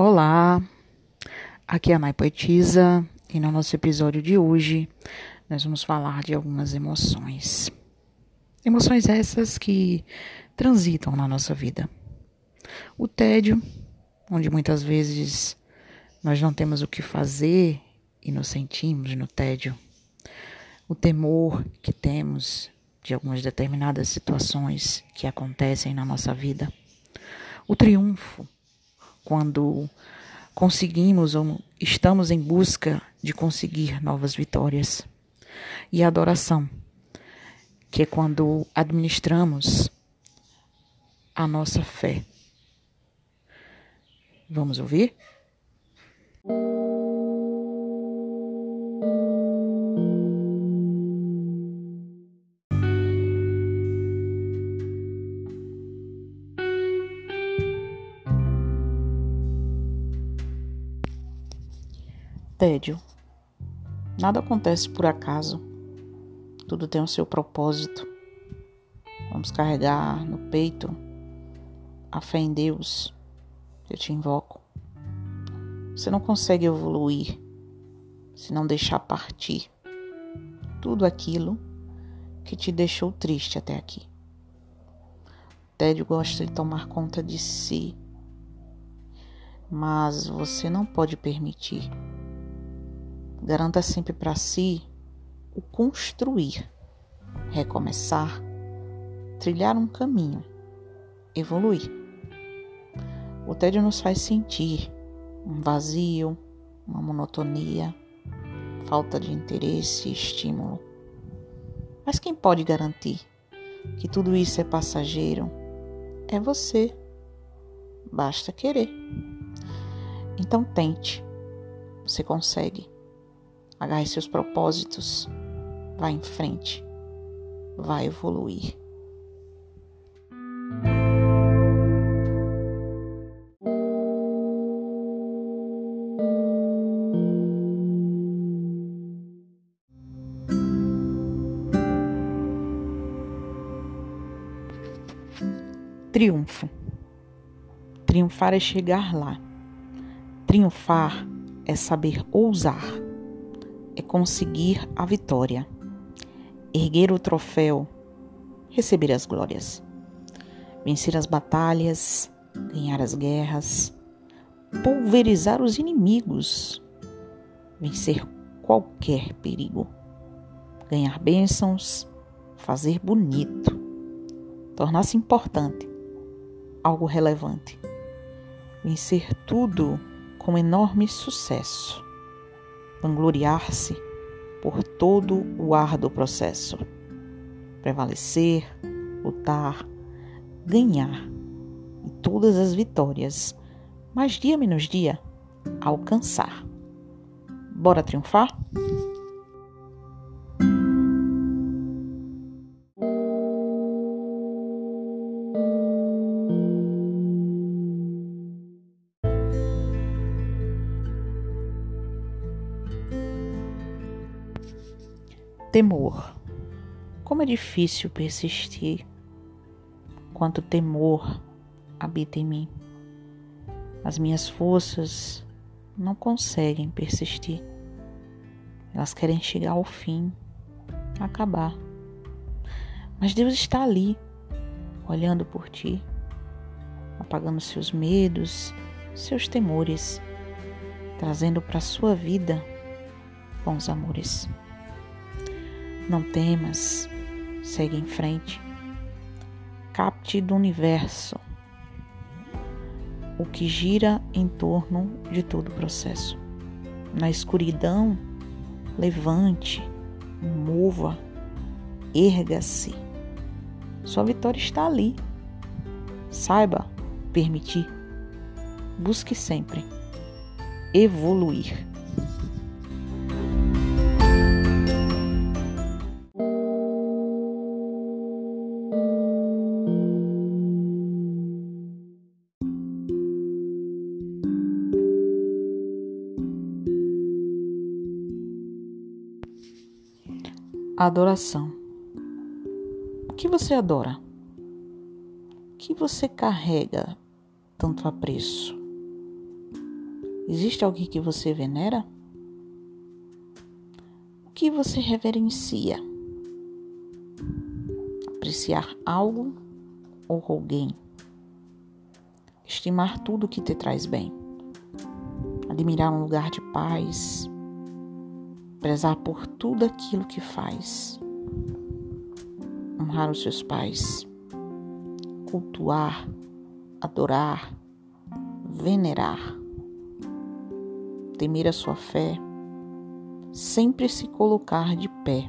Olá, aqui é a Nai Poetisa e no nosso episódio de hoje nós vamos falar de algumas emoções. Emoções essas que transitam na nossa vida. O tédio, onde muitas vezes nós não temos o que fazer e nos sentimos no tédio. O temor que temos de algumas determinadas situações que acontecem na nossa vida. O triunfo quando conseguimos ou estamos em busca de conseguir novas vitórias. E a adoração, que é quando administramos a nossa fé. Vamos ouvir? Tédio. Nada acontece por acaso. Tudo tem o seu propósito. Vamos carregar no peito a fé em Deus. Eu te invoco. Você não consegue evoluir se não deixar partir tudo aquilo que te deixou triste até aqui. O tédio gosta de tomar conta de si, mas você não pode permitir Garanta sempre para si o construir, recomeçar, trilhar um caminho, evoluir. O tédio nos faz sentir um vazio, uma monotonia, falta de interesse e estímulo. Mas quem pode garantir que tudo isso é passageiro? É você. Basta querer. Então tente. Você consegue. Agarre seus propósitos. Vá em frente. Vai evoluir. Triunfo. Triunfar é chegar lá. Triunfar é saber ousar é conseguir a vitória, erguer o troféu, receber as glórias, vencer as batalhas, ganhar as guerras, pulverizar os inimigos, vencer qualquer perigo, ganhar bênçãos, fazer bonito, tornar-se importante, algo relevante, vencer tudo com enorme sucesso vangloriar-se por todo o árduo processo, prevalecer, lutar, ganhar e todas as vitórias, mais dia menos dia, alcançar. Bora triunfar? Temor. Como é difícil persistir. Quanto temor habita em mim. As minhas forças não conseguem persistir. Elas querem chegar ao fim, acabar. Mas Deus está ali, olhando por ti, apagando seus medos, seus temores, trazendo para a sua vida bons amores. Não temas, segue em frente. Capte do universo o que gira em torno de todo o processo. Na escuridão, levante, mova, erga-se. Sua vitória está ali. Saiba permitir. Busque sempre evoluir. Adoração. O que você adora? O que você carrega tanto apreço? Existe alguém que você venera? O que você reverencia? Apreciar algo ou alguém? Estimar tudo que te traz bem? Admirar um lugar de paz? Prezar por tudo aquilo que faz? Honrar os seus pais? Cultuar? Adorar? Venerar? temer a sua fé, sempre se colocar de pé,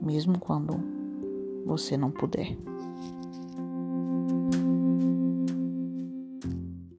mesmo quando você não puder.